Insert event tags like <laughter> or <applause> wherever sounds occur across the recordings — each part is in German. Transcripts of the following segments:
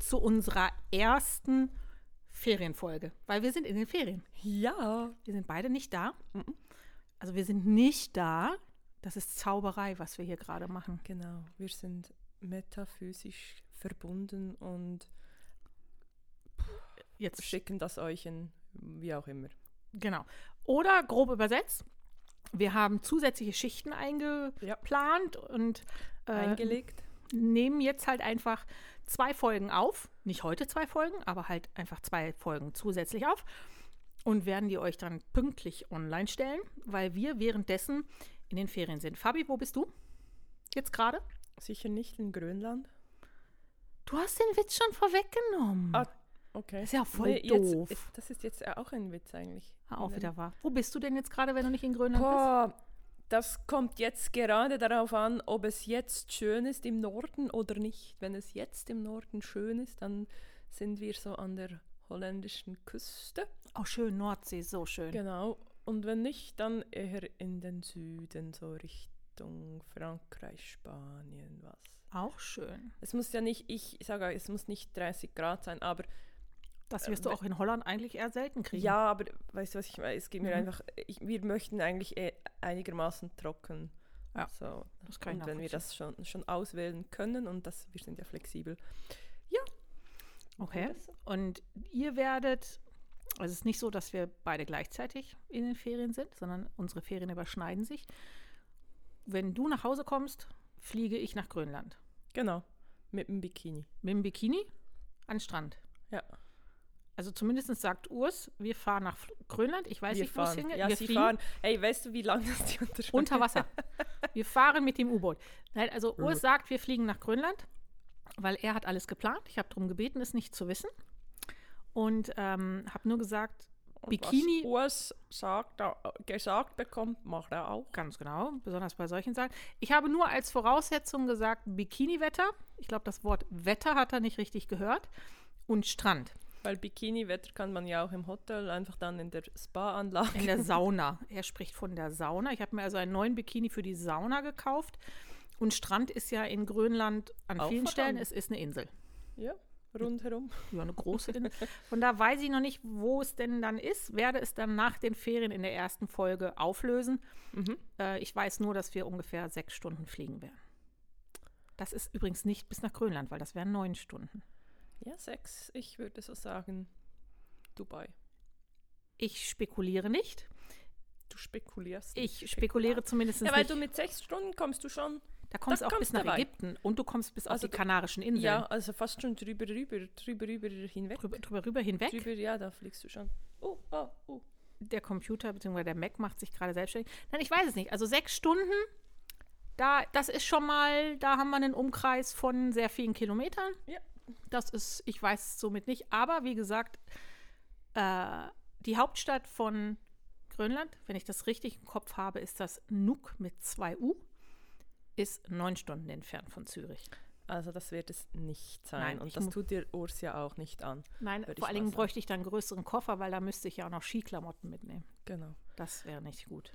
Zu unserer ersten Ferienfolge, weil wir sind in den Ferien. Ja. Wir sind beide nicht da. Also wir sind nicht da. Das ist Zauberei, was wir hier gerade machen. Genau, wir sind metaphysisch verbunden und Jetzt schicken das euch in wie auch immer. Genau. Oder grob übersetzt, wir haben zusätzliche Schichten eingeplant und äh, Eingelegt. Nehmen jetzt halt einfach zwei Folgen auf. Nicht heute zwei Folgen, aber halt einfach zwei Folgen zusätzlich auf. Und werden die euch dann pünktlich online stellen, weil wir währenddessen in den Ferien sind. Fabi, wo bist du? Jetzt gerade? Sicher nicht in Grönland. Du hast den Witz schon vorweggenommen. Ah, okay. Das ist ja voll Nee, jetzt, doof. ist- das ist jetzt auch ein Witz eigentlich. Hör auf, wieder wahr. Wo bist du denn jetzt gerade, wenn du nicht in Grönland bist? Das kommt jetzt gerade darauf an, ob es jetzt schön ist im Norden oder nicht. Wenn es jetzt im Norden schön ist, dann sind wir so an der holländischen Küste. Oh, schön, Nordsee, so schön. Genau. Und wenn nicht, dann eher in den Süden, so Richtung Frankreich, Spanien, was. Auch schön. Es muss ja nicht, ich sage, es muss nicht 30 Grad sein, aber Das wirst du Äh, auch in Holland eigentlich eher selten kriegen. ja, aber weißt du, was ich meine? Es geht mir Mhm. einfach, ich, wir möchten eigentlich einigermaßen trocken. Ja, So. das kann ich Und wenn wir das schon, schon auswählen können und das, wir sind ja flexibel. Okay. Und ihr werdet, also es ist nicht so, dass wir beide gleichzeitig in den Ferien sind, sondern unsere Ferien überschneiden sich. Wenn du nach Hause kommst, fliege ich nach Grönland. Genau. Mit dem Bikini. Mit dem Bikini an Strand. Ja. Also zumindest sagt Urs, wir fahren nach Grönland. Ich weiß wir nicht, wo es hingeht. Ja, wir sie fliegen fahren. Hey, weißt du, wie lange das die unter unter Wasser. <laughs> Wir fahren mit dem U-Boot. Nein, Also Urs sagt, wir fliegen nach Grönland, weil er hat alles geplant. Ich habe darum gebeten, es nicht zu wissen. Und ähm, habe nur gesagt, Und Bikini- Was US sagt, gesagt bekommt, macht er auch. Ganz genau, besonders bei solchen Sachen. Ich habe nur als Voraussetzung gesagt Bikini-Wetter. Ich glaube, das Wort Wetter hat er nicht richtig gehört. Und Strand Weil Bikini-Wetter kann man ja auch im Hotel einfach dann in der Spa-Anlage. in der <laughs> Sauna. Er spricht von der Sauna. Ich habe mir also einen neuen Bikini für die Sauna gekauft. Und Strand ist ja in Grönland an Auch vielen Stellen, es ist eine Insel. Ja, rundherum. <laughs> Ja, eine große Insel. Von da weiß ich noch nicht, wo es denn dann ist. Werde es dann nach den Ferien in der ersten Folge auflösen. Mhm. Äh, ich weiß nur, dass wir ungefähr sechs Stunden fliegen werden. Das ist übrigens nicht bis nach Grönland, weil das wären neun Stunden. Ja, sechs. Ich würde so sagen, Dubai. Ich spekuliere nicht. Du spekulierst. Ich spekuliere zumindest Ja, weil nicht. du mit sechs Stunden kommst du schon. da kommst du auch bis kommst nach du weit. Ägypten und du kommst bis Also auf die Kanarischen Inseln. Ja, also fast schon drüber, rüber, drüber, rüber hinweg. Drüber, drüber rüber hinweg. Drüber, ja, da fliegst du schon. Oh, oh, oh. Der Computer bzw. der Mac macht sich gerade selbstständig. Nein, ich weiß es nicht. Also sechs Stunden, da, das ist schon mal, da haben wir einen Umkreis von sehr vielen Kilometern. Ja. Das ist, ich weiß es somit nicht. Aber wie gesagt, äh, die Hauptstadt von Grönland, wenn ich das richtig im Kopf habe, ist das Nuuk mit zwei U, ist neun Stunden entfernt von Zürich. Also das wird es nicht sein. Nein, und das tut dir Urs ja auch nicht an. Nein, vor allen Dingen bräuchte ich dann einen größeren Koffer, weil da müsste ich ja auch noch Skiklamotten mitnehmen. Genau. Das wäre nicht gut.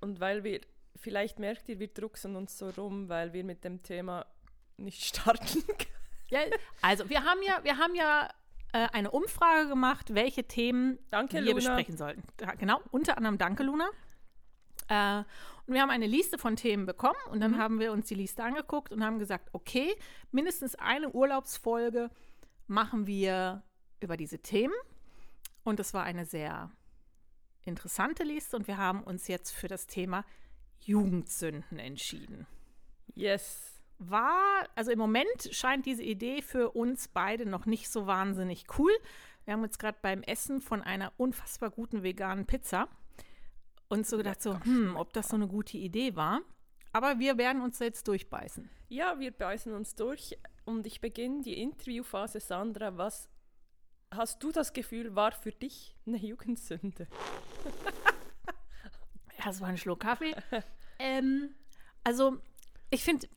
Und weil wir, vielleicht merkt ihr, wir drucksen uns so rum, weil wir mit dem Thema nicht <laughs> starten können. Ja, also wir haben ja, wir haben ja äh, eine Umfrage gemacht, welche Themen Danke, wir Luna. besprechen sollten. Ja, Genau, unter anderem Danke, Luna. Äh, und wir haben eine Liste von Themen bekommen und Mhm. dann haben wir uns die Liste angeguckt und haben gesagt, okay, mindestens eine Urlaubsfolge machen wir über diese Themen. Und das war eine sehr interessante Liste und wir haben uns jetzt für das Thema Jugendsünden entschieden Yes. war, also im Moment scheint diese Idee für uns beide noch nicht so wahnsinnig cool. Wir haben jetzt gerade beim Essen von einer unfassbar guten veganen Pizza uns so gedacht, so, hm, ob das so eine gute Idee war. Aber wir werden uns jetzt durchbeißen. Ja, wir beißen uns durch und ich beginne die Interviewphase. Sandra, was hast du das Gefühl, war für dich eine Jugendsünde? Das war ein Schluck Kaffee. ähm, also, ich finde,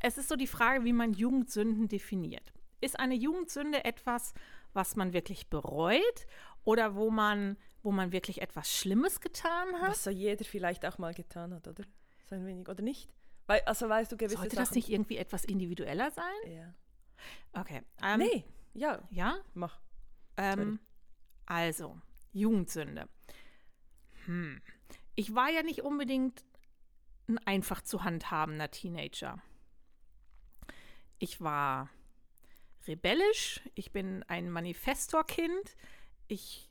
es ist so die Frage, wie man Jugendsünden definiert. Ist eine Jugendsünde etwas, was man wirklich bereut oder wo man, wo man wirklich etwas Schlimmes getan hat? Was so jeder vielleicht auch mal getan hat, oder? So ein wenig, oder nicht? Weil, also weißt du, gewisse Sollte Sachen, das nicht irgendwie etwas individueller sein? Ja. Okay. Ähm, nee, ja, Ja? mach. Ähm, also, Jugendsünde. Hm. Ich war ja nicht unbedingt ein einfach zu handhabender Teenager. Ich war rebellisch, ich bin ein Manifestorkind, ich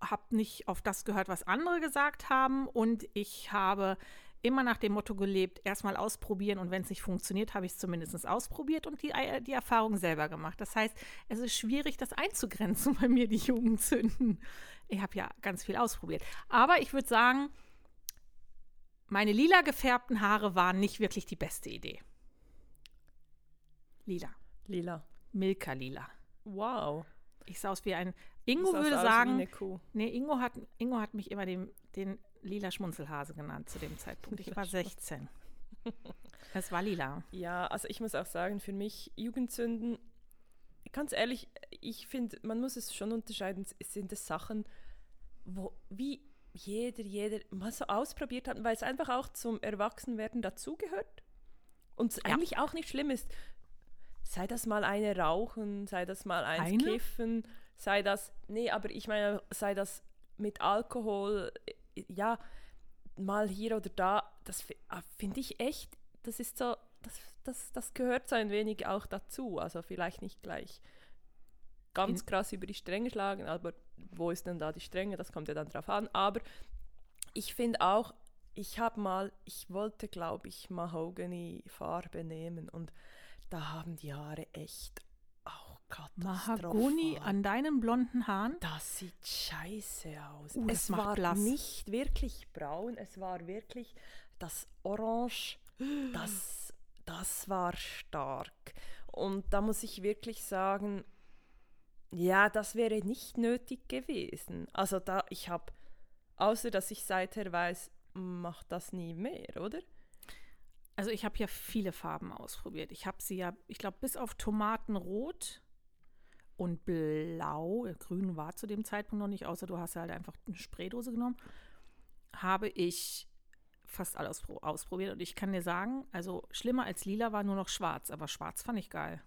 habe nicht auf das gehört, was andere gesagt haben und ich habe immer nach dem Motto gelebt, erstmal ausprobieren und wenn es nicht funktioniert, habe ich es zumindest ausprobiert und die, äh, die Erfahrung selber gemacht. Das heißt, es ist schwierig, das einzugrenzen bei mir, die Jugendsünden. Ich habe ja ganz viel ausprobiert. Aber ich würde sagen, meine lila gefärbten Haare waren nicht wirklich die beste Idee. Lila. Lila. Milka lila. Wow. Ich sah aus wie ein. Ingo würde sagen, nee, Ingo hat, Ingo hat mich immer den, den lila Schmunzelhase genannt zu dem <laughs> Zeitpunkt. Ich war 16. Es war lila. Ja, also ich muss auch sagen, für mich Jugendsünden, ganz ehrlich, ich finde, man muss es schon unterscheiden, es sind es Sachen, wo wie jeder, jeder mal so ausprobiert hat, weil es einfach auch zum Erwachsenwerden dazugehört und es Ja. eigentlich auch nicht schlimm ist. Sei das mal eine rauchen, sei das mal eins Eine? kiffen, sei das, nee, aber ich meine, sei das mit Alkohol, ja, mal hier oder da, das ah, finde ich echt, das ist so, das, das, das gehört so ein wenig auch dazu. Also vielleicht nicht gleich ganz krass über die Stränge schlagen, aber wo ist denn da die Stränge? Das kommt ja dann drauf an. Aber ich finde auch, ich habe mal, ich wollte, glaube ich, Mahogany-Farbe nehmen und da haben die Haare echt. Mahagoni an deinen blonden Haaren. Das sieht scheiße aus. Uh, es war blass. nicht wirklich braun, es war wirklich das Orange, das, das war stark. Und da muss ich wirklich sagen, ja, das wäre nicht nötig gewesen. Also da, ich habe, außer dass ich seither weiß, macht das nie mehr, oder? Also ich habe ja viele Farben ausprobiert. Ich habe sie ja, ich glaube, bis auf Tomatenrot und Blau, Grün war zu dem Zeitpunkt noch nicht, außer du hast halt einfach eine Spraydose genommen, habe ich fast alles pro- ausprobiert. Und ich kann dir sagen, also schlimmer als lila war nur noch schwarz, aber schwarz fand ich geil.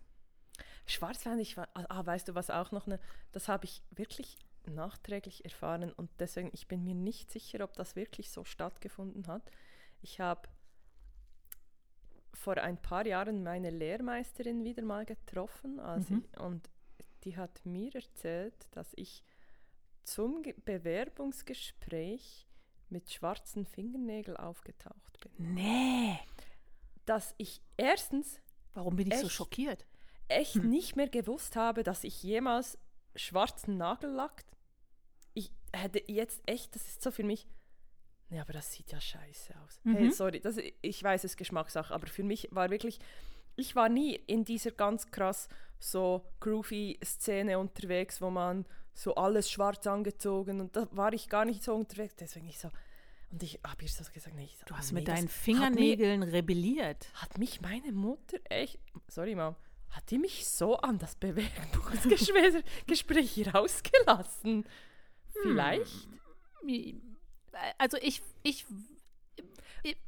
Schwarz fand ich, ah, ah, weißt du was auch noch, eine, das habe ich wirklich nachträglich erfahren und deswegen, ich bin mir nicht sicher, ob das wirklich so stattgefunden hat. Ich habe vor ein paar Jahren meine Lehrmeisterin wieder mal getroffen also Mhm. ich, und die hat mir erzählt, dass ich zum Ge Bewerbungsgespräch mit schwarzen Fingernägeln aufgetaucht bin. Nee. Dass ich erstens Warum bin ich so Echt? schockiert? echt nicht mehr gewusst habe, dass ich jemals schwarzen Nagellack. Ich hätte jetzt echt, das ist so für mich. Nee, aber das sieht ja scheiße aus. Hey, Mhm. sorry, das, ich weiß, es ist Geschmackssache, aber für mich war wirklich, ich war nie in dieser ganz krass so groovy Szene unterwegs, wo man so alles schwarz angezogen und da war ich gar nicht so unterwegs. Deswegen ich so, und ich habe ihr so gesagt, nee, ich so, Du hast nee, mit deinen Fingernägeln rebelliert. hat mich meine Mutter echt, sorry Mom, hat die mich so an das Bewerbungsgespräch <laughs> Gespräch rausgelassen? Vielleicht? Also ich, ich, ich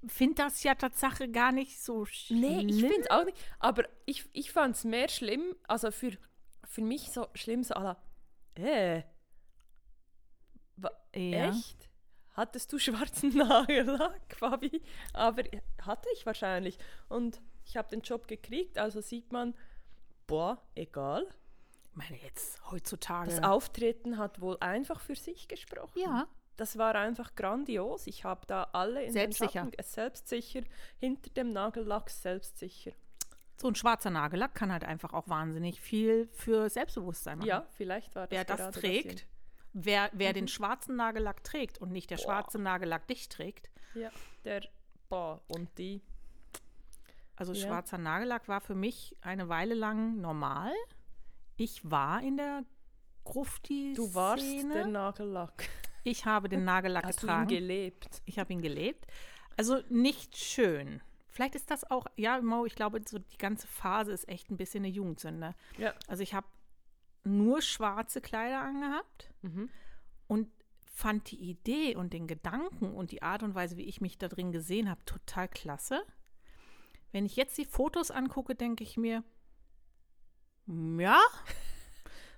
finde das ja Tatsache gar nicht so schlimm. Nee, ich finde es auch nicht. Aber ich, ich fand es mehr schlimm, also für, für mich so schlimm, so la, äh, Ja. echt? Hattest du schwarzen <laughs> Nagellack, Fabi? Aber hatte ich wahrscheinlich. Und ich habe den Job gekriegt, also sieht man, boah, egal. Ich meine, jetzt heutzutage. Das Auftreten hat wohl einfach für sich gesprochen. ja, Das war einfach grandios. Ich habe da alle in Selbstsicher. den Schatten, selbstsicher, hinter dem Nagellack selbstsicher. so ein schwarzer Nagellack kann halt einfach auch wahnsinnig viel für Selbstbewusstsein machen. Ja, vielleicht war das Wer das trägt, wer, wer den schwarzen Nagellack trägt und nicht der Boah. schwarze Nagellack dich trägt. Ja, der, boah, und die, Also Ja. schwarzer Nagellack war für mich eine Weile lang normal. Ich war in der grufti du warst der Nagellack. Ich habe den Nagellack Hast du ihn getragen. gelebt? ich habe ihn gelebt. Also nicht schön. Vielleicht ist das auch, ja, Mo, ich glaube, so die ganze Phase ist echt ein bisschen eine Jugendsünde. Ja. Also ich habe nur schwarze Kleider angehabt Mhm. und fand die Idee und den Gedanken und die Art und Weise, wie ich mich da drin gesehen habe, total klasse. Wenn ich jetzt die Fotos angucke, denke ich mir, ja,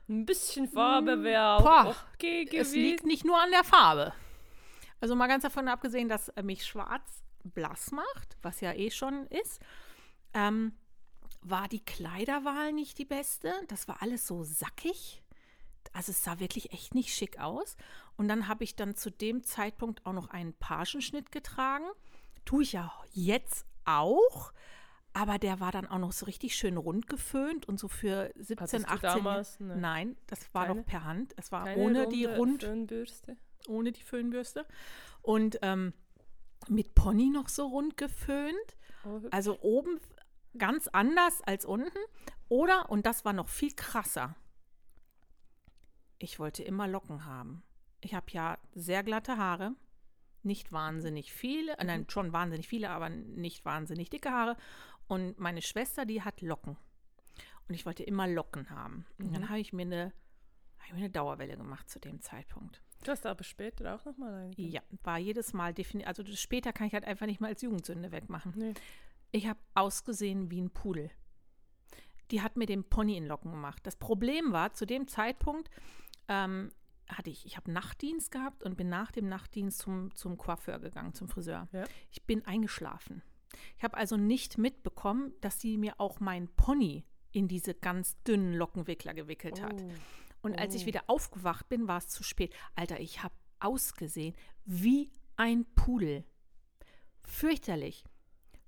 Ein bisschen Farbe wäre Boah, auch okay es gewesen. liegt nicht nur an der Farbe. Also mal ganz davon abgesehen, dass äh, mich schwarz blass macht, was ja eh schon ist, ähm, war die Kleiderwahl nicht die beste. Das war alles so sackig. Also es sah wirklich echt nicht schick aus. Und dann habe ich dann zu dem Zeitpunkt auch noch einen Pagenschnitt getragen. Tue ich ja jetzt auch. Aber der war dann auch noch so richtig schön rund geföhnt und so für 17, Hattest du 18 damals eine- Nein, das war keine- noch per Hand. Es war ohne die rund, Föhnbürste. ohne die Föhnbürste. Und ähm, mit Pony noch so rund geföhnt. Oh. Also oben ganz anders als unten. Oder, und das war noch viel krasser, ich wollte immer Locken haben. Ich habe ja sehr glatte Haare, nicht wahnsinnig viele, äh, nein, schon wahnsinnig viele, aber nicht wahnsinnig dicke Haare. Und meine Schwester, die hat Locken. Und ich wollte immer Locken haben. Und dann habe ich mir eine, habe ich mir eine Dauerwelle gemacht zu dem Zeitpunkt. Du hast aber später auch nochmal eine. Ja, war jedes Mal definitiv, also das später kann ich halt einfach nicht mal als Jugendsünde wegmachen. Nee. Ich habe ausgesehen wie ein Pudel. Die hat mir den Pony in Locken gemacht. Das Problem war, zu dem Zeitpunkt ähm, hatte ich, ich habe Nachtdienst gehabt und bin nach dem Nachtdienst zum, zum Coiffeur gegangen, zum Friseur. Ja. Ich bin eingeschlafen. Ich habe also nicht mitbekommen, dass sie mir auch mein Pony in diese ganz dünnen Lockenwickler gewickelt hat. Oh. Und als ich Oh. wieder aufgewacht bin, war es zu spät. Alter, ich habe ausgesehen wie ein Pudel. Fürchterlich.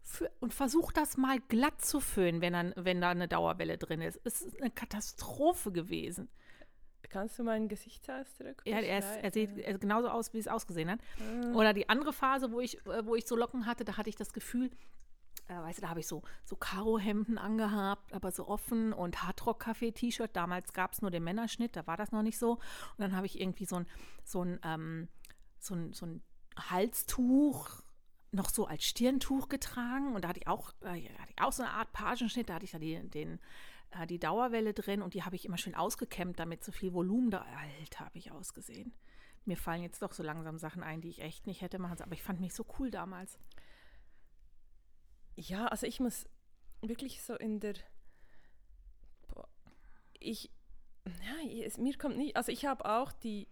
Für, und versuch das mal glatt zu föhnen, wenn, dann, wenn da eine Dauerwelle drin ist. Es ist eine Katastrophe gewesen. Kannst du meinen Gesichtsausdruck Ja, er, ist, er sieht er genauso aus, wie es ausgesehen hat. Ah. Oder die andere Phase, wo ich, äh, wo ich so Locken hatte, da hatte ich das Gefühl, äh, weißt du, da habe ich so, so Karohemden angehabt, aber so offen und Hardrock-Café-T-Shirt. Damals gab es nur den Männerschnitt, da war das noch nicht so. Und dann habe ich irgendwie so ein, so ein, ähm, so ein, so ein Halstuch noch so als Stirntuch getragen und da hatte ich auch, äh, ja, hatte ich auch so eine Art Pagenschnitt, da hatte ich da die, den, äh, die Dauerwelle drin und die habe ich immer schön ausgekämmt, damit so viel Volumen da, Alter, habe ich ausgesehen. Mir fallen jetzt doch so langsam Sachen ein, die ich echt nicht hätte machen sollen, aber ich fand mich so cool damals. Ja, also ich muss wirklich so in der. Boah, ich. Ja, es, mir kommt nicht. Also ich habe auch die.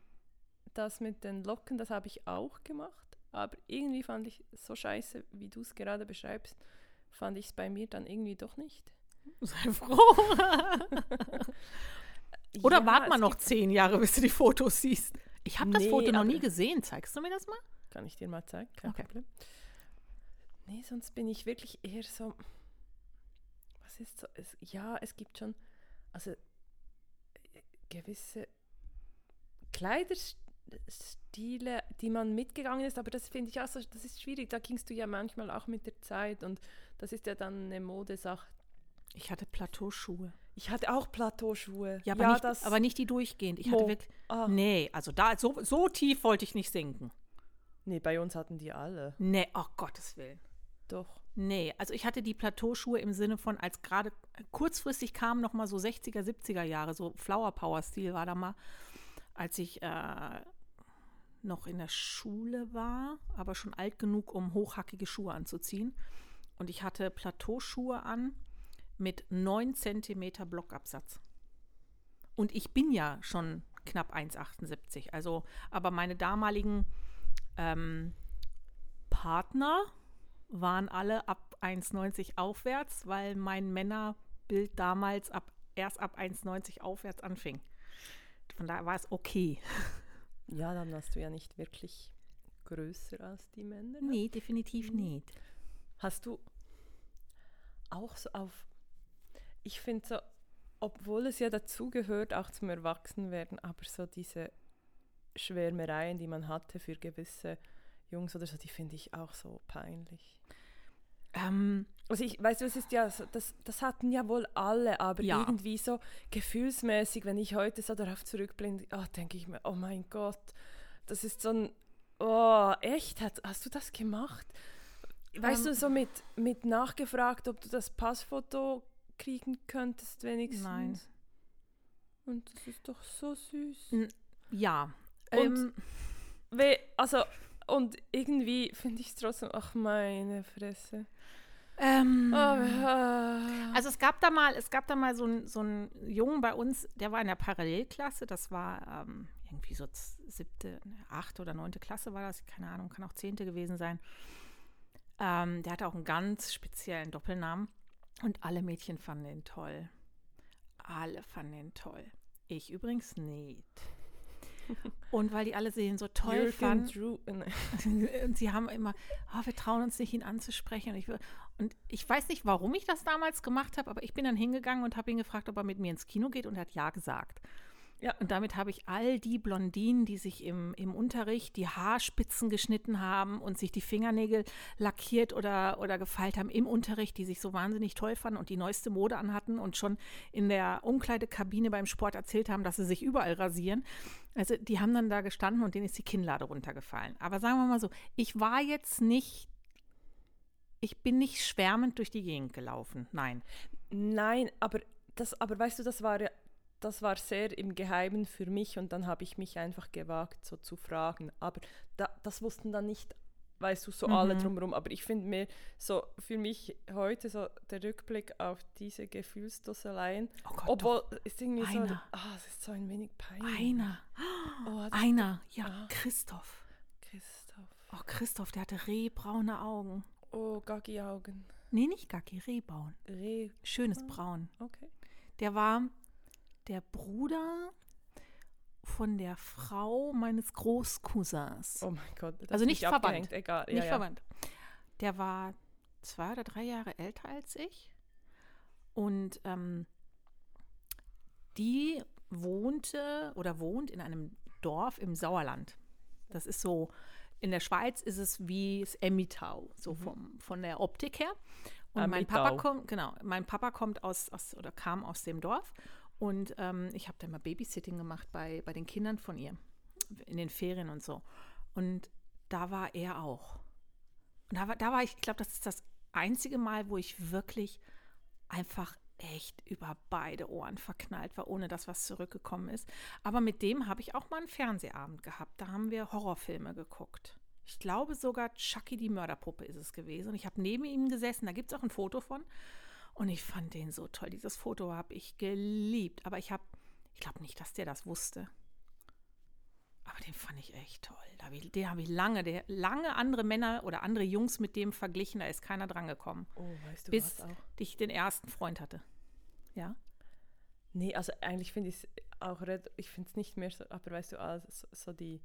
Das mit den Locken, das habe ich auch gemacht. Aber irgendwie fand ich so scheiße, wie du es gerade beschreibst, fand ich es bei mir dann irgendwie doch nicht. Sei froh. <laughs> Oder Ja, wart mal noch zehn Jahre, bis du die Fotos siehst. Ich habe das Nee, Foto noch nie gesehen. Zeigst du mir das mal? Kann ich dir mal zeigen, kein Okay. Problem. Nee, sonst bin ich wirklich eher so. Was ist so? Es, ja, es gibt schon. Also äh, gewisse Kleiderstile, die man mitgegangen ist, aber das finde ich auch so, das ist schwierig. Da gingst du ja manchmal auch mit der Zeit und das ist ja dann eine Modesache. Ich hatte Plateauschuhe. Ich hatte auch Plateauschuhe. Ja, aber, nicht, aber nicht die durchgehend. Ich hatte Mo. wirklich. Ah, Nee, also da so, so tief wollte ich nicht sinken. nee, bei uns hatten die alle. Nee, oh Gottes Willen. Doch. Nee, also ich hatte die Plateauschuhe im Sinne von, als gerade kurzfristig kamen noch mal so 60er, 70er Jahre, so Flower Power Stil war da mal, als ich äh, noch in der Schule war, aber schon alt genug, um hochhackige Schuhe anzuziehen. Und ich hatte Plateauschuhe an mit 9 cm Blockabsatz. Und ich bin ja schon knapp 1,78. Also, aber meine damaligen ähm, Partner waren alle ab 1,90 aufwärts, weil mein Männerbild damals ab, erst ab 1,90 aufwärts anfing. Von daher war es okay. <laughs> Ja, dann warst du ja nicht wirklich größer als die Männer. ne? Nee, definitiv nicht. Hast du auch so auf, ich finde so, obwohl es ja dazugehört, auch zum Erwachsenwerden, aber so diese Schwärmereien, die man hatte für gewisse Jungs oder so, die finde ich auch so peinlich. Ähm, Also ich weiß, es ist ja, so, das, das hatten ja wohl alle, aber Ja. irgendwie so gefühlsmäßig, wenn ich heute so darauf zurückblicke, oh, denke ich mir, oh mein Gott, das ist so ein, oh, echt, hast, hast du das gemacht? Weißt Ähm. du, so mit, mit nachgefragt, ob du das Passfoto kriegen könntest wenigstens? Nein. Und das ist doch so süß. Ja. Und- ähm, also, und irgendwie finde ich es trotzdem, ach meine Fresse. ähm, Oh, ah. Also es gab da mal, es gab da mal so einen so einen Jungen bei uns, der war in der Parallelklasse, das war ähm, irgendwie so siebte, achte oder neunte Klasse war das, keine Ahnung, kann auch zehnte gewesen sein. Ähm, der hatte auch einen ganz speziellen Doppelnamen und alle Mädchen fanden ihn toll. Alle fanden ihn toll. Ich übrigens nicht. <laughs> Und weil die alle den so toll fanden, äh, <laughs> und sie haben immer, oh, wir trauen uns nicht, ihn anzusprechen. Und ich, will- und ich weiß nicht, warum ich das damals gemacht habe, aber ich bin dann hingegangen und habe ihn gefragt, ob er mit mir ins Kino geht und er hat ja gesagt. Ja. Und damit habe ich all die Blondinen, die sich im, im Unterricht die Haarspitzen geschnitten haben und sich die Fingernägel lackiert oder, oder gefeilt haben im Unterricht, die sich so wahnsinnig toll fanden und die neueste Mode anhatten und schon in der Umkleidekabine beim Sport erzählt haben, dass sie sich überall rasieren. Also die haben dann da gestanden und denen ist die Kinnlade runtergefallen. Aber sagen wir mal so, ich war jetzt nicht, ich bin nicht schwärmend durch die Gegend gelaufen. Nein. Nein, aber das, aber weißt du, das war ja, das war sehr im Geheimen für mich und dann habe ich mich einfach gewagt, so zu fragen. Aber da, das wussten dann nicht, weißt du, so alle drumherum. Aber ich finde mir so für mich heute so der Rückblick auf diese Gefühlsdusseleien, Oh Gott, obwohl es irgendwie so, Einer. ah, es ist so ein wenig peinlich. Einer. Oh, Einer. Ja, Ah. Christoph. Christoph. Oh, Christoph, der hatte rehbraune Augen. Oh, Gaggi-Augen. Nee, nicht Gacki, rehbraun. Reh. Schönes Braun. Okay. Der war der Bruder von der Frau meines Großcousins. Oh mein Gott. Also nicht ich verwandt. Egal. Ja, nicht ja. verwandt. Der war zwei oder drei Jahre älter als ich. Und ähm, die wohnte oder wohnt in einem Dorf im Sauerland. Das ist so, in der Schweiz ist es wie das Emmitau, so vom, von der Optik her. Und mein Papa kommt, genau, mein Papa kommt aus, aus oder kam aus dem Dorf. Und ähm, ich habe da mal Babysitting gemacht bei, bei den Kindern von ihr, in den Ferien und so. Und da war er auch. Und da war, da war ich, ich glaube, das ist das einzige Mal, wo ich wirklich einfach echt über beide Ohren verknallt war, ohne dass was zurückgekommen ist. Aber mit dem habe ich auch mal einen Fernsehabend gehabt. Da haben wir Horrorfilme geguckt. Ich glaube sogar Chucky die Mörderpuppe ist es gewesen. Und ich habe neben ihm gesessen, da gibt es auch ein Foto von. Und ich fand den so toll. Dieses Foto habe ich geliebt. Aber ich habe, ich glaube nicht, dass der das wusste. Aber den fand ich echt toll. Da hab ich, den habe ich lange, der, lange andere Männer oder andere Jungs mit dem verglichen. Da ist keiner dran gekommen. Oh, weißt du Bis was auch? ich den ersten Freund hatte. Ja? Nee, also eigentlich finde ich es auch, ich finde es nicht mehr so, aber weißt du, also so, die,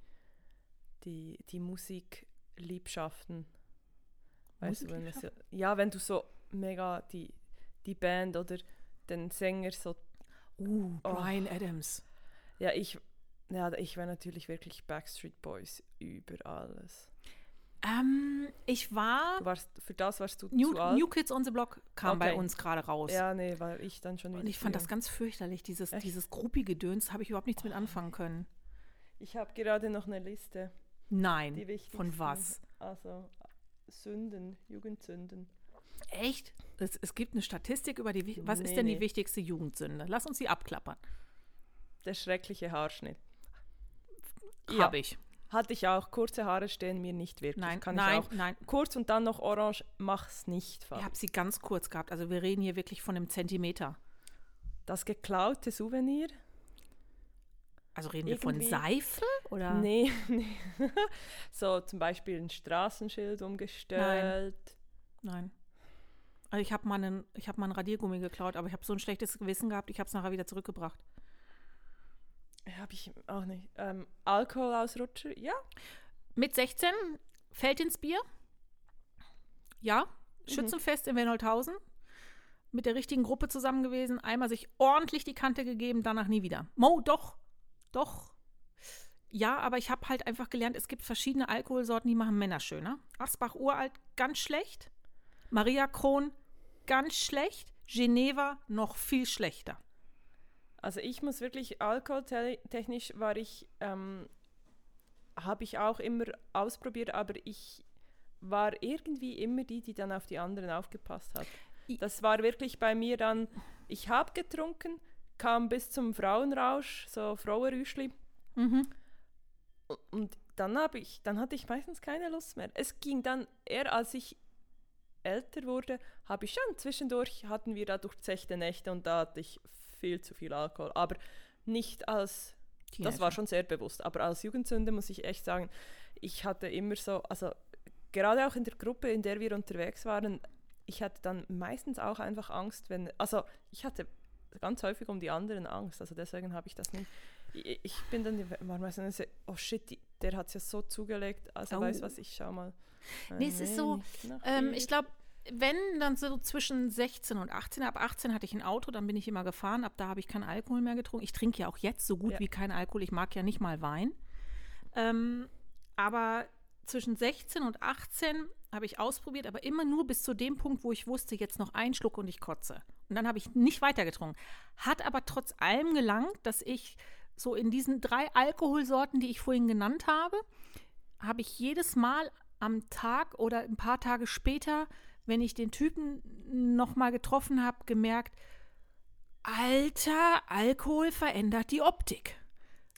die, die Musikliebschaften. Weißt du, wenn ja, ja, wenn du so mega die, die Band oder den Sänger so, Uh, Oh. Brian Adams. ja, ich, ja, ich wäre natürlich wirklich Backstreet Boys über alles. Ähm, ich war. Du warst, für das warst du New, zu alt? New Kids on the Block kam bei Okay. uns gerade raus. Ja, nee, war ich dann schon wieder Und ich fand das ganz fürchterlich, dieses, Echt? dieses Gruppi-Gedöns, habe ich überhaupt nichts mit anfangen können. Ich habe gerade noch eine Liste. Nein. Von was? Also Sünden, Jugendsünden. Echt? Es, es gibt eine Statistik über die. Was ist Nee, denn die nee. wichtigste Jugendsünde? Lass uns die abklappern. Der schreckliche Haarschnitt. Habe ich. Hatte ich auch. Kurze Haare stehen mir nicht wirklich. Nein, Kann nein, ich auch. nein. Kurz und dann noch orange, mach's nicht. Ich Fabi. habe sie ganz kurz gehabt. Also wir reden hier wirklich von einem Zentimeter. Das geklaute Souvenir? Also reden wir von Irgendwie- Seife? Oder? Nee, <laughs> nee. so zum Beispiel ein Straßenschild umgestellt. Nein. Also ich habe mal, einen- ich hab mal ein Radiergummi geklaut, aber ich habe so ein schlechtes Gewissen gehabt, ich habe es nachher wieder zurückgebracht. Habe ich auch nicht. Ähm, Alkoholausrutscher? Ja. Mit 16 fällt ins Bier. Ja, Schützenfest in Wenholthausen. Mit der richtigen Gruppe zusammen gewesen. Einmal sich ordentlich die Kante gegeben, danach nie wieder. Mo, doch. Doch. ja, aber ich habe halt einfach gelernt, es gibt verschiedene Alkoholsorten, die machen Männer schöner. Asbach Uralt ganz schlecht. Maria Kron ganz schlecht. Geneva noch viel schlechter. Also ich muss wirklich, alkoholtechnisch war ich, ähm, habe ich auch immer ausprobiert, aber ich war irgendwie immer die, die dann auf die anderen aufgepasst hat. Das war wirklich bei mir dann, ich habe getrunken, kam bis zum Frauenrausch, so Frauenrüschli. Mhm. Und dann habe ich, dann hatte ich meistens keine Lust mehr. Es ging dann eher, als ich älter wurde, habe ich schon zwischendurch hatten wir da durchzechte Nächte und da hatte ich viel zu viel Alkohol, aber nicht als Teenager. das war schon sehr bewusst, aber als Jugendsünde muss ich echt sagen, ich hatte immer so, also gerade auch in der Gruppe, in der wir unterwegs waren, ich hatte dann meistens auch einfach Angst, wenn, also ich hatte ganz häufig um die anderen Angst, also deswegen habe ich das nicht. Ich, ich bin dann manchmal so, oh shit, die, der hat es ja so zugelegt, also oh. weißt was, ich schau mal. Nee, es ist so, ähm, ich glaube, wenn, dann so zwischen 16 und 18. Ab 18 hatte ich ein Auto, dann bin ich immer gefahren. Ab da habe ich keinen Alkohol mehr getrunken. Ich trinke ja auch jetzt so gut ja. wie kein Alkohol. Ich mag ja nicht mal Wein. Ähm, aber zwischen 16 und 18 habe ich ausprobiert, aber immer nur bis zu dem Punkt, wo ich wusste, jetzt noch ein Schluck und ich kotze. Und dann habe ich nicht weiter getrunken. Hat aber trotz allem gelangt, dass ich so in diesen drei Alkoholsorten, die ich vorhin genannt habe, habe ich jedes Mal am Tag oder ein paar Tage später, wenn ich den Typen nochmal getroffen habe, gemerkt, Alter, Alkohol verändert die Optik.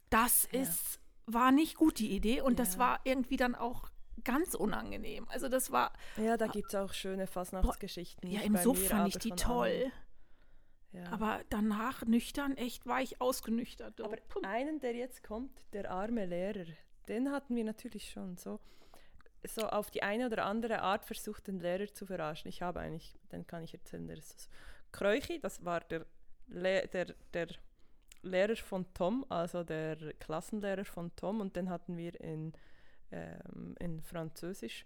Das ja. ist, war nicht gut, die Idee. Und ja. das war irgendwie dann auch ganz unangenehm. Also das war. Ja, da gibt es auch schöne Fastnachtsgeschichten. Ja, im Suff fand ich die toll. Ja. Aber danach nüchtern, echt war ich ausgenüchtert. Aber einen, der jetzt kommt, der arme Lehrer, den hatten wir natürlich schon so, so auf die eine oder andere Art versucht, den Lehrer zu verarschen. Ich habe eigentlich, den kann ich erzählen, der ist so. Kreuchi, das war der, Le der, der Lehrer von Tom, also der Klassenlehrer von Tom, und den hatten wir in ähm, in Französisch.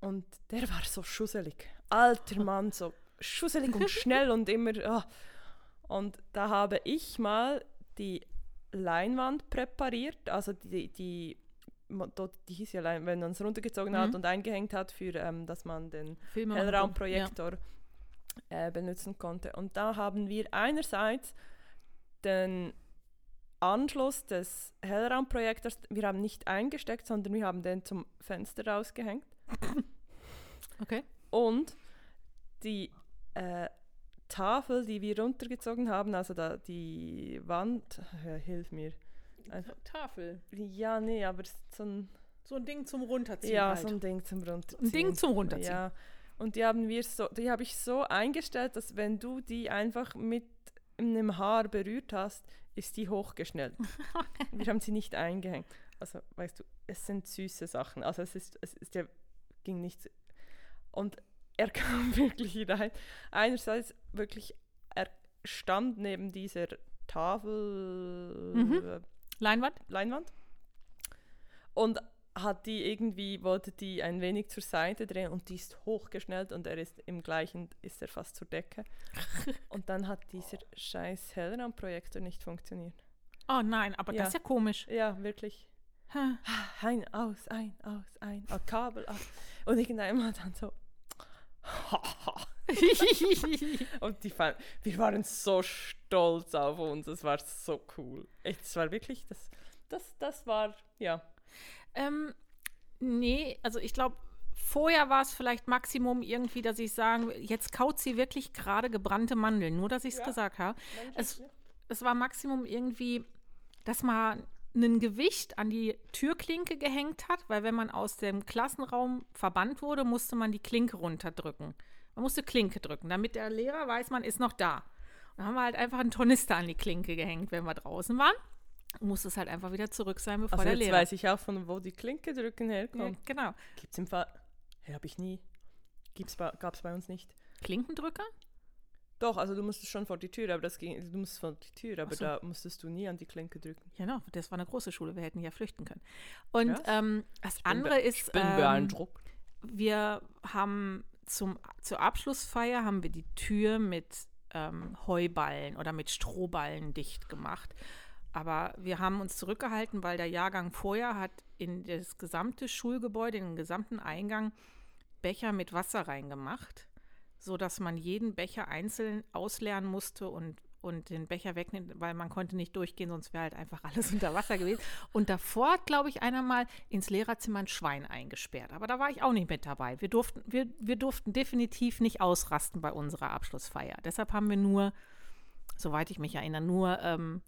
Und der war so schusselig. Alter Mann, so schusselig und <laughs> schnell und immer. Oh. Und da habe ich mal die Leinwand präpariert, also die, die, die hieß ja Leinwand, wenn man es runtergezogen mhm. hat und eingehängt hat, für ähm, dass man den Hellraumprojektor ja. äh, benutzen konnte. Und da haben wir einerseits den Anschluss des Hellraumprojektors, wir haben nicht eingesteckt, sondern wir haben den zum Fenster rausgehängt. <coughs> Okay. Und die äh, Tafel, die wir runtergezogen haben, also da die Wand, ja, hilf mir. Einfach, Tafel? Ja, nee, aber so ein... So ein Ding zum Runterziehen Ja, halt. so ein Ding zum Runterziehen. Ein Ding zum Runterziehen. Ja. Und die haben wir so, die habe ich so eingestellt, dass wenn du die einfach mit einem Haar berührt hast, ist die hochgeschnellt. <laughs> Wir haben sie nicht eingehängt. Also, weißt du, es sind süße Sachen. Also, es ist, es ist ja, ging nichts. Und er <laughs> kam wirklich rein. Einerseits wirklich, er stand neben dieser Tafel. Mhm. Leinwand? Leinwand. Und hat die irgendwie, wollte die ein wenig zur Seite drehen und die ist hochgeschnellt und er ist im gleichen, ist er fast zur Decke. <laughs> und dann hat dieser scheiß Hellraumprojektor nicht funktioniert. Oh nein, aber ja. das ist ja komisch. Ja, wirklich. Huh. Ein, aus, ein, aus, ein, oh, Kabel, aus. Und irgendwann dann so. <laughs> <laughs> und die fand, wir waren so stolz auf uns, es war so cool. Es war wirklich, das, das, das war, ja, ähm, nee, also ich glaube, vorher war es vielleicht Maximum irgendwie, dass ich sage, jetzt kaut sie wirklich gerade gebrannte Mandeln, nur dass ich es ja. gesagt habe. Es, es war Maximum irgendwie, dass man ein Gewicht an die Türklinke gehängt hat, weil wenn man aus dem Klassenraum verbannt wurde, musste man die Klinke runterdrücken. Man musste Klinke drücken, damit der Lehrer weiß, man ist noch da. Dann haben wir halt einfach einen Tornister an die Klinke gehängt, wenn wir draußen waren muss es halt einfach wieder zurück sein, bevor also der jetzt weiß ich auch, von wo die Klinke drücken herkommt. Ja, genau. Gibt es im Fall... Hey, habe ich nie. Gab es bei uns nicht. Klinkendrücker? Doch, also du musstest schon vor die Tür, aber das ging, du musst vor die Tür, aber so. da musstest du nie an die Klinke drücken. No, das war eine große Schule, wir hätten ja flüchten können. Und ähm, das andere ist, ich bin ähm, beeindruckt. Wir haben zum, zur Abschlussfeier haben wir die Tür mit ähm, Heuballen oder mit Strohballen dicht gemacht. Aber wir haben uns zurückgehalten, weil der Jahrgang vorher hat in das gesamte Schulgebäude, in den gesamten Eingang Becher mit Wasser reingemacht, sodass man jeden Becher einzeln ausleeren musste und, und den Becher wegnehmen, weil man konnte nicht durchgehen, sonst wäre halt einfach alles <laughs> unter Wasser gewesen. Und davor hat, glaube ich, einer mal ins Lehrerzimmer ein Schwein eingesperrt. Aber da war ich auch nicht mit dabei. Wir durften, wir, wir durften definitiv nicht ausrasten bei unserer Abschlussfeier. Deshalb haben wir nur, soweit ich mich erinnere, nur, ähm,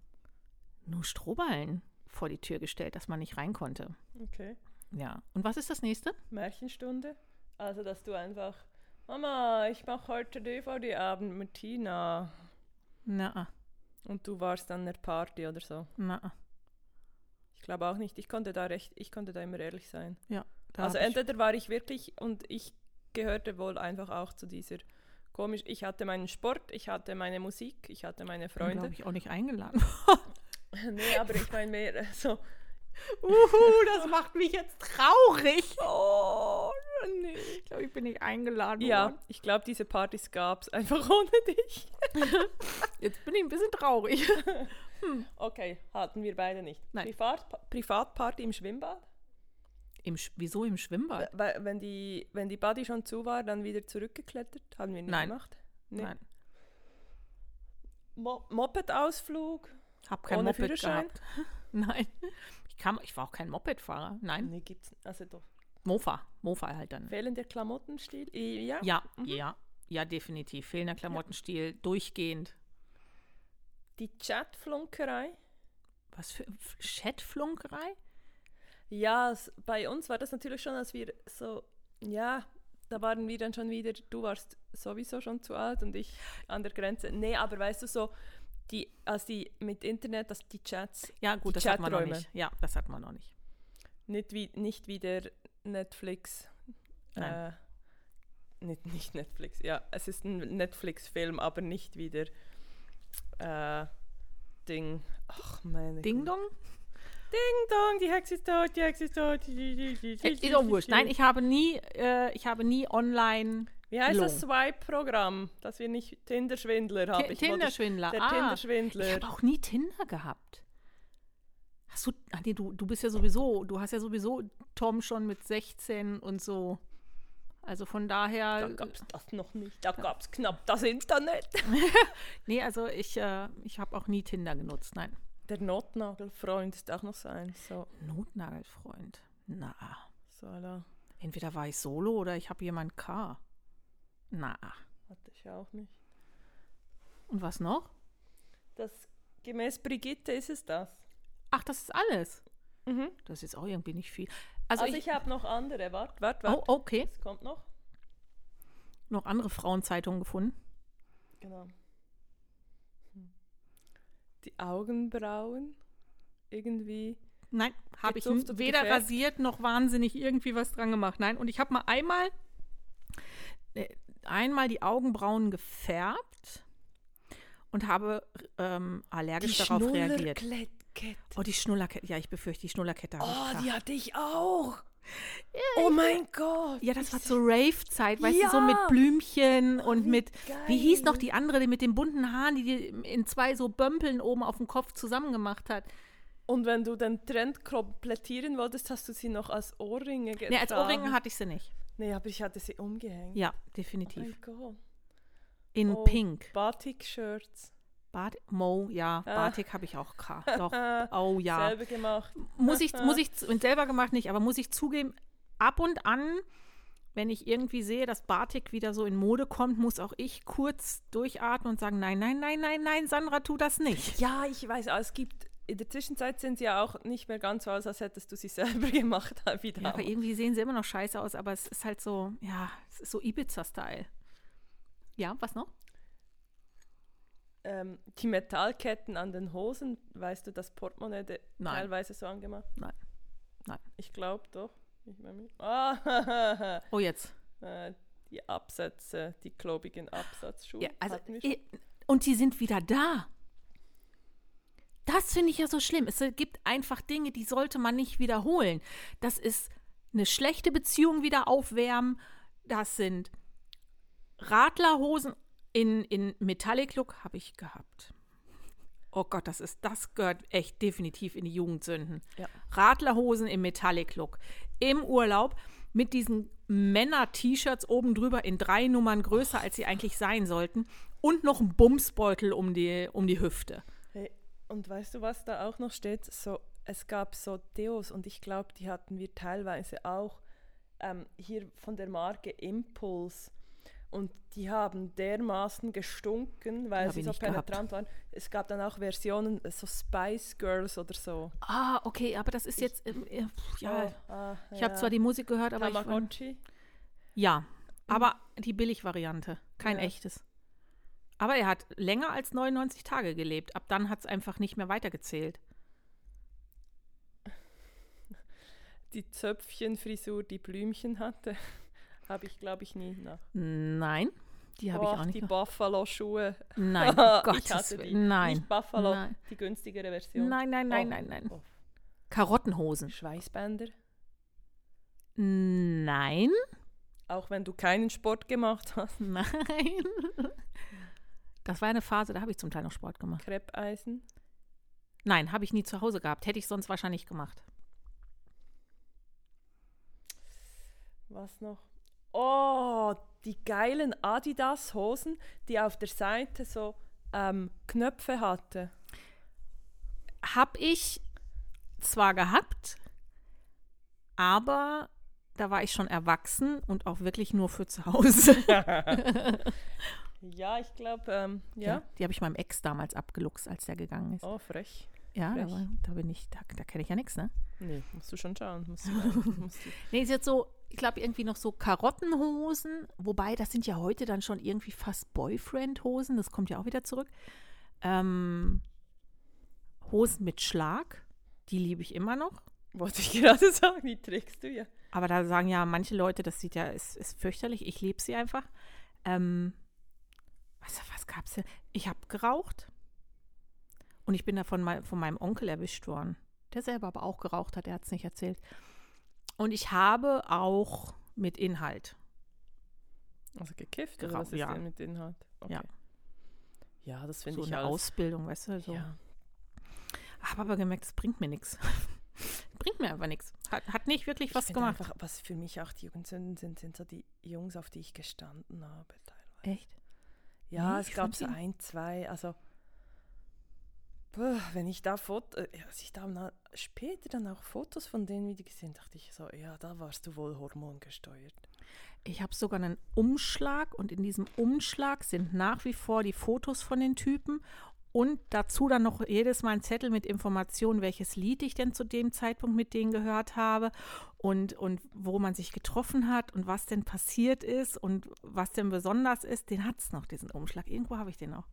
nur Strohballen vor die Tür gestellt, dass man nicht rein konnte. Okay. Ja. Und was ist das nächste? Märchenstunde. Also, dass du einfach, Mama, ich mache heute DVD-Abend mit Tina. Na, Und du warst an der Party oder so. na. Ich glaube auch nicht. Ich konnte da recht, ich konnte da immer ehrlich sein. Ja. Also entweder war ich wirklich und ich gehörte wohl einfach auch zu dieser komisch. Ich hatte meinen Sport, ich hatte meine Musik, ich hatte meine Freunde. glaube ich, auch nicht eingeladen. <laughs> nee, aber ich meine mehr äh, so. Uhu, das macht mich jetzt traurig. Oh, nee. Ich glaube, ich bin nicht eingeladen Ja, worden. ich glaube, diese Partys gab es einfach <laughs> ohne dich. <laughs> Jetzt bin ich ein bisschen traurig. <laughs> Okay, hatten wir beide nicht. Nein. Privat, Privatparty im Schwimmbad? Im, Sch- wieso im Schwimmbad? Weil, wenn die, wenn die Buddy schon zu war, dann wieder zurückgeklettert? Haben wir nicht Nein. gemacht? Nee. Nein, Mo Moped-Ausflug? hab kein Ohne Moped Führerschein? gehabt. Nein, ich, kam, ich war auch kein Mopedfahrer. Nein, Nee, gibt's. Also doch. Mofa. Mofa halt dann. Fehlender Klamottenstil? I- Ja. Ja, ja, ja, definitiv. Fehlender Klamottenstil, durchgehend. Die Chatflunkerei? Was für Chatflunkerei? Ja, bei uns war das natürlich schon, als wir so, ja, da waren wir dann schon wieder, du warst sowieso schon zu alt und ich an der Grenze. Nee, aber weißt du so, die, als die mit Internet, dass die Chats Ja, gut, das hat man noch Chaträume. nicht. Ja, das hat man noch nicht. nicht wie, nicht wie der Netflix. Nein. Äh, nicht, nicht Netflix, ja, es ist ein Netflix-Film, aber nicht wie der äh, Ding. Ach, meine Ding. Dong? Ding Dong, die Hexe ist tot, die Hexe ist tot. Äh, Ist auch wurscht. Nein, ich habe nie, äh, ich habe nie online Wie heißt das Gelungen. Swipe-Programm, dass wir nicht Tinder-Schwindler haben? Ich wollte- Tinder-Schwindler. Der ah, ich Tinder-Schwindler. habe auch nie Tinder gehabt. Hast du, ah, nee, du, du bist ja sowieso, du hast ja sowieso Tom schon mit 16 und so. Also von Da daher, gab es das noch nicht. Da gab es knapp das Internet. <laughs> nee, also ich, äh, ich habe auch nie Tinder genutzt. Nein. Der Notnagelfreund ist auch noch so ein. So, Notnagelfreund. Na, so la. entweder war ich solo oder ich habe jemand K. Na, Hatte ich auch nicht. und was noch? Das, gemäß Brigitte ist es das. Ach, das ist alles. Mhm. Das ist jetzt auch irgendwie nicht viel. Also, Also, ich, ich, habe noch andere. Wart, wart, oh, wart. okay. Es kommt noch. Noch andere Frauenzeitungen gefunden. Genau. Die Augenbrauen. Irgendwie. Nein, habe ich weder gefärbt? rasiert noch wahnsinnig irgendwie was dran gemacht. Nein, und ich habe mal einmal äh, einmal die Augenbrauen gefärbt und habe ähm, allergisch darauf reagiert. Schnullerkette. Oh, die Schnullerkette. Ja, ich befürchte, die Schnullerkette. Oh, die hatte ich auch. oh mein Gott. Ja, das war zur Rave-Zeit, weißt du, so Ja. mit Blümchen und mit, wie hieß noch geil. die andere, die mit den bunten Haaren, die die in zwei so Bömpeln oben auf dem Kopf zusammen gemacht hat. Und wenn du den Trend komplettieren wolltest, hast du sie noch als Ohrringe getragen. Nee, als Ohrringe hatte ich sie nicht. Nee, aber ich hatte sie umgehängt. Ja, Oh definitiv. mein Gott. In Oh, Pink. Batik-Shirts. Bart Mo, ja, Ah. Batik habe ich auch K. Doch. <laughs> Oh ja. Selber gemacht. Muss ich, <laughs> muss ich, und selber gemacht nicht, aber muss ich zugeben, ab und an, wenn ich irgendwie sehe, dass Batik wieder so in Mode kommt, muss auch ich kurz durchatmen und sagen, nein, nein, nein, nein, nein, Sandra, tu das nicht. <laughs> Ja, ich weiß, aber es gibt. In der Zwischenzeit sind sie ja auch nicht mehr ganz so aus, als hättest du sie selber gemacht. Wie Ja, aber irgendwie sehen sie immer noch scheiße aus, aber es ist halt so, ja, es ist so Ibiza-Style. Ja, was noch? Ähm, die Metallketten an den Hosen, weißt du, das Portemonnaie teilweise so angemacht? Nein. Nein. Ich glaube doch. Ich mein, ah, <laughs> Oh, jetzt. äh, die Absätze, die klobigen Absatzschuhe. Ja, also, eh, und die sind wieder da. Das finde ich ja so schlimm. Es gibt einfach Dinge, die sollte man nicht wiederholen. Das ist eine schlechte Beziehung wieder aufwärmen. Das sind Radlerhosen in, in Metallic Look habe ich gehabt. Oh Gott, das ist, das gehört echt definitiv in die Jugendsünden. Ja. Radlerhosen im Metallic-Look. Im Urlaub mit diesen Männer-T-Shirts oben drüber in drei Nummern größer, als sie eigentlich sein sollten. Und noch ein Bumsbeutel um die, um die Hüfte. Hey, und weißt du, was da auch noch steht? So, es gab so Deos und ich glaube, die hatten wir teilweise auch ähm, hier von der Marke Impulse. Und die haben dermaßen gestunken, weil Hab sie ich so nicht gehabt. penetrant waren. Es gab dann auch Versionen, äh, so Spice Girls oder so. Ah, okay, aber das ist jetzt, ähm, äh, ja, Oh, ah, ich habe zwar die Musik gehört, aber ich, Tamagotchi. ja, aber die Billigvariante, kein Ja. echtes. Aber er hat länger als 99 Tage gelebt. Ab dann hat es einfach nicht mehr weitergezählt. Die Zöpfchenfrisur, die Blümchen hatte, habe ich, glaube ich, nie. Na. Nein, die habe ich auch nicht. Die. Buffalo-Schuhe. Nein, <laughs> oh Gottes. Willen. Nein. Nicht Buffalo, Nein. die günstigere Version. Nein, nein, nein, Oh. nein, nein. Oh. Karottenhosen. Schweißbänder. Nein, Auch wenn du keinen Sport gemacht hast. <laughs> nein. Das war eine Phase, da habe ich zum Teil noch Sport gemacht. Kreppeisen. Nein, habe ich nie zu Hause gehabt. Hätte ich sonst wahrscheinlich gemacht. Was noch? Oh, die geilen Adidas-Hosen, die auf der Seite so ähm, Knöpfe hatte. Habe ich zwar gehabt, aber da war ich schon erwachsen und auch wirklich nur für zu Hause. <laughs> <laughs> Ja, ich glaube, ähm, ja. Die habe ich meinem Ex damals abgeluchst, als der gegangen ist. Oh, frech. ja, da, frech. war, da bin ich, da, da kenne ich ja nichts, ne? Nee, musst du schon schauen. Musst du, <laughs> musst du. Nee, ist jetzt so, ich glaube irgendwie noch so Karottenhosen, wobei das sind ja heute dann schon irgendwie fast Boyfriend-Hosen, das kommt ja auch wieder zurück. Ähm, Hosen mit Schlag, die liebe ich immer noch. Wollte ich gerade <laughs> sagen, die trägst du ja. Aber da sagen ja manche Leute, das sieht ja, ist, ist fürchterlich, ich liebe sie einfach. Ähm, was, was gab's denn? Ich habe geraucht und ich bin da von, mein, von meinem Onkel erwischt worden, der selber aber auch geraucht hat, er hat es nicht erzählt. Und ich habe auch mit Inhalt. Also gekifft oder was ist ja. denn mit Inhalt? Okay. Ja. Ja, das finde So ich eine alles. Ausbildung, weißt du? So. Ja. Habe aber gemerkt, es bringt mir nichts. <laughs> bringt mir einfach nichts. Hat, hat nicht wirklich was ich finde gemacht. Einfach, was für mich auch die Jugendsünden sind, sind so die Jungs, auf die ich gestanden habe. Teilweise. Echt? Ja, Nee, es gab so die- ein, zwei, also wenn ich da Foto, äh, als ich da na, später dann auch Fotos von denen wieder gesehen, dachte ich so, ja, da warst du wohl hormongesteuert. Ich habe sogar einen Umschlag und in diesem Umschlag sind nach wie vor die Fotos von den Typen und dazu dann noch jedes Mal ein Zettel mit Informationen, welches Lied ich denn zu dem Zeitpunkt mit denen gehört habe und, und wo man sich getroffen hat und was denn passiert ist und was denn besonders ist. Den hat es noch, diesen Umschlag. Irgendwo habe ich den noch.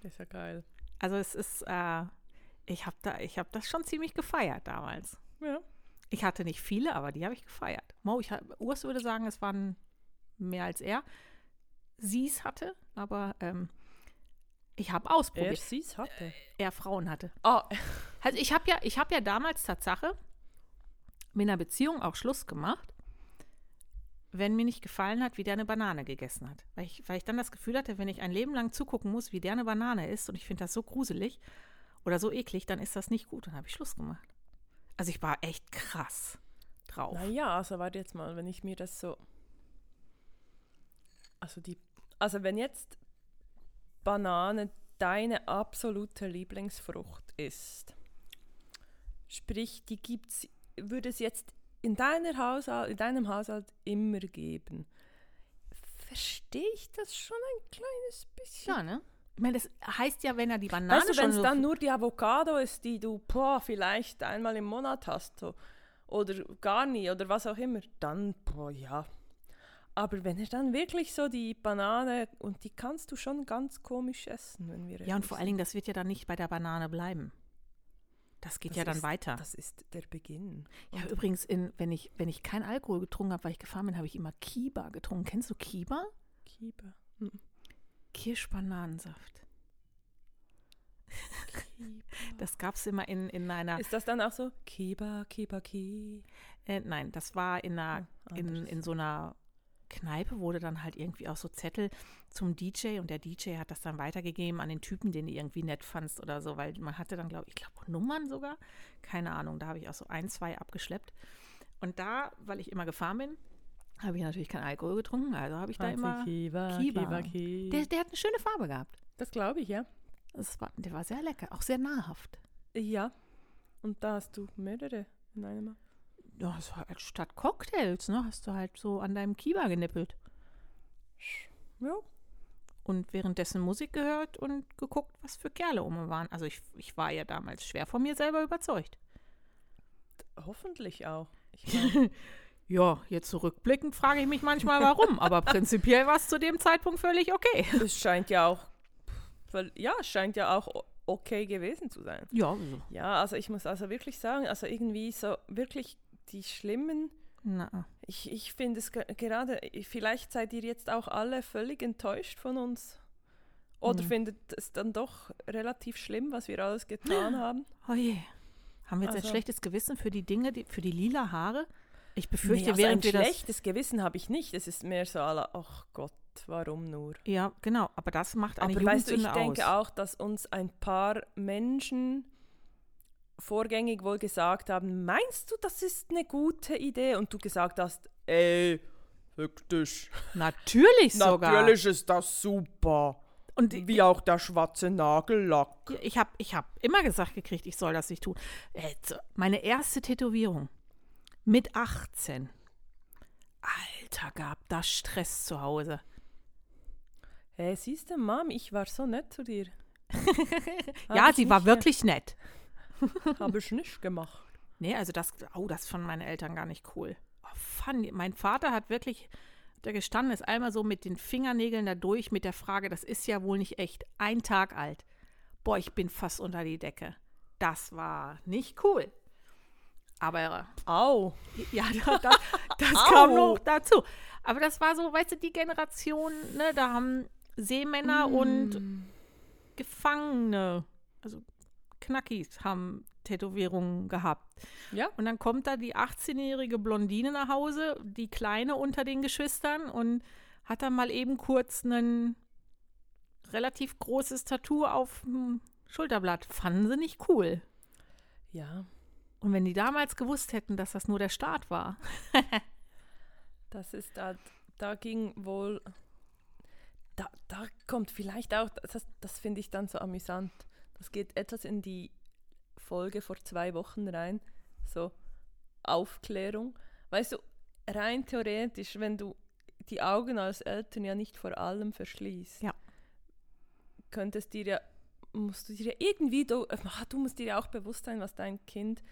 Das ist ja geil. Also es ist, äh, ich habe da, ich habe das schon ziemlich gefeiert damals. Ja. Ich hatte nicht viele, aber die habe ich gefeiert. Mo, ich hab, Urs würde sagen, es waren mehr als er. Sie es hatte, aber ähm, ich habe Er ausprobiert. sie's hatte. Er Frauen hatte. Ah, Also ich habe ja, ich habe ja damals Tatsache mit einer Beziehung auch Schluss gemacht, wenn mir nicht gefallen hat, wie der eine Banane gegessen hat. Weil ich, weil ich dann das Gefühl hatte, wenn ich ein Leben lang zugucken muss, wie der eine Banane isst und ich finde das so gruselig oder so eklig, dann ist das nicht gut. Dann habe ich Schluss gemacht. Also ich war echt krass drauf. naja, also warte jetzt mal, wenn ich mir das so. Also die. Also wenn jetzt Banane deine absolute Lieblingsfrucht ist, sprich, die gibt's, würde es jetzt in, deiner Haushalt, in deinem Haushalt immer geben, verstehe ich das schon ein kleines bisschen. Ja, ne? Ich meine, das heißt ja, wenn er die Banane Weißt du, wenn es so dann nur die Avocado ist, die du boah, vielleicht einmal im Monat hast, so, oder gar nie, oder was auch immer, dann, boah, ja. Aber wenn er dann wirklich so die Banane, und die kannst du schon ganz komisch essen, wenn wir Ja, und vor allen Dingen, das wird ja dann nicht bei der Banane bleiben. Das geht Das ja dann ist, weiter. Das ist der Beginn. Ja, Und übrigens, in, wenn, ich, wenn ich keinen Alkohol getrunken habe, weil ich gefahren bin, habe ich immer Kiba getrunken. Kennst du Kiba? Kiba. Hm. Kirschbananensaft. Kiba. Das gab es immer in, in einer. Ist das dann auch so? Kiba, Kiba, Ki. Äh, nein, das war in, einer, Ah, in, in so einer Kneipe wurde dann halt irgendwie auch so Zettel zum DJ und der DJ hat das dann weitergegeben an den Typen, den du irgendwie nett fandst oder so, weil man hatte dann, glaube ich, glaube Nummern sogar. Keine Ahnung, da habe ich auch so ein, zwei abgeschleppt. Und da, weil ich immer gefahren bin, habe ich natürlich keinen Alkohol getrunken, also habe ich da immer Kiba, Kiba. Kiba, Kiba. Der, der hat eine schöne Farbe gehabt. Das glaube ich, ja. Das war, der war sehr lecker, auch sehr nahrhaft. Ja. Und da hast du mehrere in einem. Ja, war halt statt Cocktails, ne? Hast du halt so an deinem Kiba genippelt. Ja. Und währenddessen Musik gehört und geguckt, was für Kerle um waren. Also ich, ich war ja damals schwer von mir selber überzeugt. Hoffentlich auch. <laughs> Ja, jetzt zurückblickend frage ich mich manchmal, warum. Aber <laughs> prinzipiell war es zu dem Zeitpunkt völlig okay. es scheint ja auch. Ja, scheint ja auch okay gewesen zu sein. Ja. Ja, also ich muss also wirklich sagen, also irgendwie so wirklich die schlimmen. na, Ich, ich finde es ge gerade, vielleicht seid ihr jetzt auch alle völlig enttäuscht von uns. Oder Hm. findet es dann doch relativ schlimm, was wir alles getan <gasps> haben? oh je. Haben wir jetzt ein Also- schlechtes Gewissen für die Dinge, die, für die lila Haare? Ich befürchte, Nee, also während ein wir das. schlechtes Gewissen habe ich nicht. Es ist mehr so, alle, ach Gott, warum nur? Ja, genau. Aber das macht eine Aber weißt du, ich Jugendsünde denke aus. auch, dass uns ein paar Menschen vorgängig wohl gesagt haben, meinst du, das ist eine gute Idee? Und du gesagt hast, ey, wirklich, Natürlich <laughs> sogar. natürlich ist das super. Und Wie auch der schwarze Nagellack. ich habe ich hab immer gesagt gekriegt, ich soll das nicht tun. Meine erste Tätowierung mit 18. Alter, gab das Stress zu Hause. Hey, siehst du, Mom, ich war so nett zu dir. <laughs> ja, ich sie war wirklich nett. <laughs> Habe ich nicht gemacht. Nee, also das, oh, das fanden meine Eltern gar nicht cool. Oh, fand, mein Vater hat wirklich, der gestanden ist einmal so mit den Fingernägeln da durch mit der Frage, das ist ja wohl nicht echt, ein Tag alt. Boah, ich bin fast unter die Decke. Das war nicht cool. Aber Au. ja, <laughs> das, das, das kam noch dazu. Aber das war so, weißt du, die Generation, ne, da haben Seemänner und Gefangene, also Knackis, haben Tätowierungen gehabt. Ja. Und dann kommt da die 18-jährige Blondine nach Hause, die Kleine unter den Geschwistern und hat dann mal eben kurz ein relativ großes Tattoo auf dem Schulterblatt. Fanden sie nicht cool. Ja, Und wenn die damals gewusst hätten, dass das nur der Start war. <laughs> das ist da, da ging wohl, da, da kommt vielleicht auch, das, das finde ich dann so amüsant. Das geht etwas in die Folge vor zwei Wochen rein, so Aufklärung. Weißt du, rein theoretisch, wenn du die Augen als Eltern ja nicht vor allem verschließt, Ja. könntest dir ja, musst du dir ja irgendwie, du, ah, du musst dir ja auch bewusst sein, was dein Kind,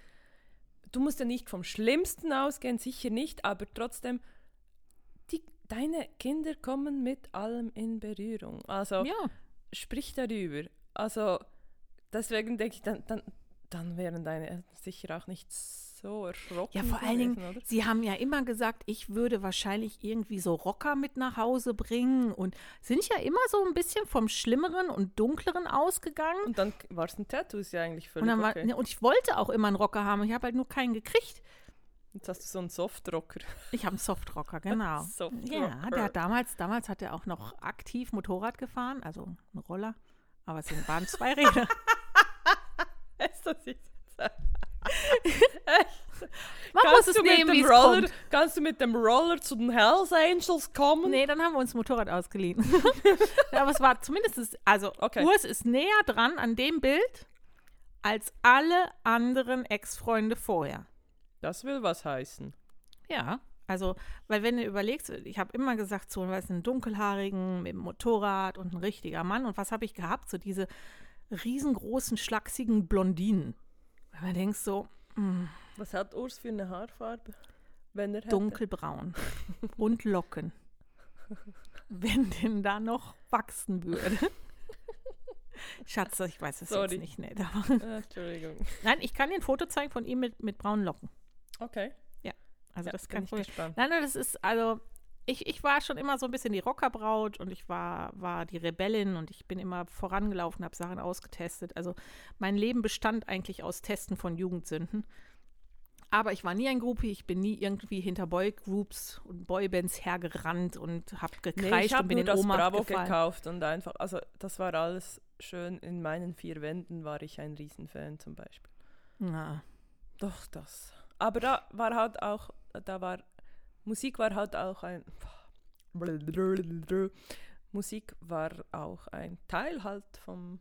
du musst ja nicht vom Schlimmsten ausgehen, sicher nicht, aber trotzdem, die, deine Kinder kommen mit allem in Berührung. Also Ja. sprich darüber. Also deswegen denke ich, dann, dann, dann wären deine Eltern sicher auch nicht so erschrocken. Ja, vor allen Dingen, oder? sie haben ja immer gesagt, ich würde wahrscheinlich irgendwie so Rocker mit nach Hause bringen und sind ja immer so ein bisschen vom Schlimmeren und Dunkleren ausgegangen. Und dann war es ein Tattoo, ist ja eigentlich Und, völlig dann war, okay. ne, und ich wollte auch immer einen Rocker haben, ich habe halt nur keinen gekriegt. Jetzt hast du so einen Softrocker. Ich habe einen Softrocker, <laughs> genau. Softrocker. Ja, der hat damals, damals hat er auch noch aktiv Motorrad gefahren, also einen Roller, aber es waren zwei Räder. <laughs> <laughs> Ist das jetzt? Man muss es du nehmen, wie Roller, kommt. kannst du mit dem Roller zu den Hells Angels kommen? Nee, dann haben wir uns ein Motorrad ausgeliehen. <laughs> <laughs> Aber es war zumindest, also Okay. Urs ist näher dran an dem Bild als alle anderen Ex-Freunde vorher. Das will was heißen. Ja, also, weil wenn du überlegst, ich habe immer gesagt, so, was einen dunkelhaarigen mit dem Motorrad und ein richtiger Mann. Und was habe ich gehabt? So diese riesengroßen, schlachsigen Blondinen. Weil man denkst so, mm, Was hat Urs für eine Haarfarbe? Wenn er hätte? dunkelbraun und Locken. Wenn denn da noch wachsen würde. Schatz, ich weiß es Sorry. jetzt nicht. Nee, aber Ah, Entschuldigung. Nein, ich kann dir ein Foto zeigen von ihm mit, mit braunen Locken. Okay. Also ja, das bin kann ich ich gespannt. Nein, nein, das ist, also, ich, ich war schon immer so ein bisschen die Rockerbraut und ich war, war die Rebellin und ich bin immer vorangelaufen, habe Sachen ausgetestet. Also mein Leben bestand eigentlich aus Testen von Jugendsünden. Aber ich war nie ein Groupie, ich bin nie irgendwie hinter Boygroups und Boybands hergerannt und habe Nee, gekreischt ich habe und bin in das Bravo gefallen. gekauft und einfach, also das war alles schön. In meinen vier Wänden war ich ein Riesenfan zum Beispiel. Na, Doch, das. Aber da war halt auch, da war, Musik war halt auch ein, Musik war auch ein Teil halt vom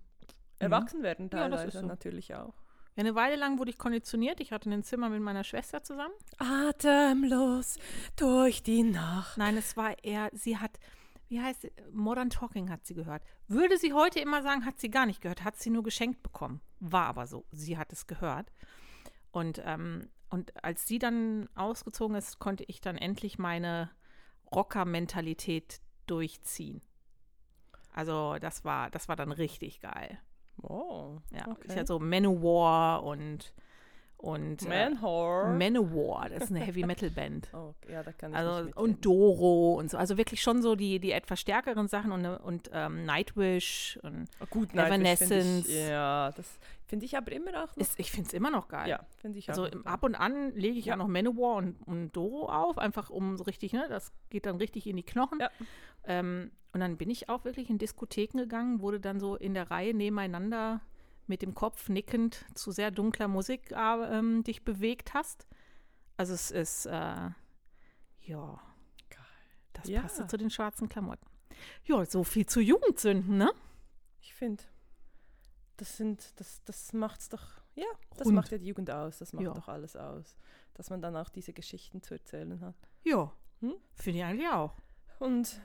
Erwachsenwerden Mhm. Ja, das ist teilweise so. natürlich auch. Ja, eine Weile lang wurde ich konditioniert. Ich hatte ein Zimmer mit meiner Schwester zusammen. Atemlos durch die Nacht. Nein, es war eher, sie hat, wie heißt? Modern Talking hat sie gehört. Würde sie heute immer sagen, hat sie gar nicht gehört, hat sie nur geschenkt bekommen. War aber so, sie hat es gehört. Und, ähm, und als sie dann ausgezogen ist, konnte ich dann endlich meine Rocker-Mentalität durchziehen. Also das war, das war dann richtig geil. Oh, Ja, okay. ich hatte so Manowar und und äh. Manowar, das ist eine Heavy Metal Band. <laughs> oh, ja, da kann ich Also und. Doro und so. Also wirklich schon so die, die etwas stärkeren Sachen und, und ähm, Nightwish. Und Oh, Gut, Evanescence. Ich, ja, das finde ich aber immer auch noch. ist, ich finde es immer noch geil. ja, finde ich auch. Also noch im, geil. ab und an lege ich ja. Ja. noch Manowar und, und Doro auf, einfach um so richtig, ne, das geht dann richtig in die Knochen. Ja. Ähm, und dann bin ich auch wirklich in Diskotheken gegangen, wurde dann so in der Reihe nebeneinander mit dem Kopf nickend zu sehr dunkler Musik äh, ähm, dich bewegt hast. Also es ist, äh, ja, Geil. das Ja. passte zu den schwarzen Klamotten. Ja, so viel zu Jugendsünden, ne? Ich finde, das sind, das, das macht's doch, ja, das Rund. macht ja die Jugend aus, das macht Ja. doch alles aus. Dass man dann auch diese Geschichten zu erzählen hat. Ja, Hm? finde ich eigentlich auch. Und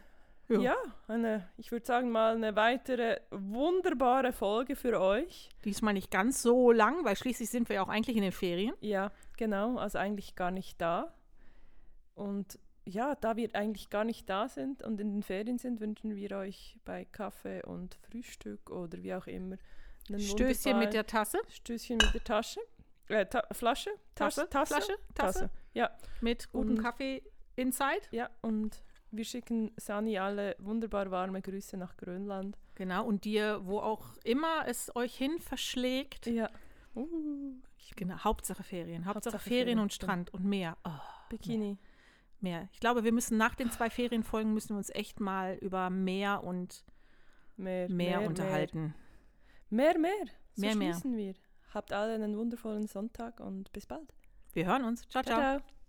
Ja. ja, eine, ich würde sagen mal eine weitere wunderbare Folge für euch. Diesmal nicht ganz so lang, weil schließlich sind wir ja auch eigentlich in den Ferien. Ja, genau, also eigentlich gar nicht da. Und ja, da wir eigentlich gar nicht da sind und in den Ferien sind, wünschen wir euch bei Kaffee und Frühstück oder wie auch immer einen Stößchen mit der Tasse. Stößchen mit der Tasche. Äh, Ta Flasche? Tasse, Tasse? Flasche, Tasse. Ja, Mit gutem Kaffee inside. ja, und wir schicken Sani alle wunderbar warme Grüße nach Grönland. Genau, und dir, wo auch immer es euch hin verschlägt. Ja. Uh, Genau, Hauptsache Ferien. Hauptsache, Hauptsache Ferien, Ferien, und. Strand und Meer. Oh, Bikini. Meer. Ich glaube, wir müssen nach den zwei Ferienfolgen müssen wir uns echt mal über Meer und Mehr, Meer, unterhalten. Mehr, mehr. So Mehr, mehr. schließen wir. Habt alle einen wundervollen Sonntag und bis bald. Wir hören uns. ciao. ciao. ciao. ciao.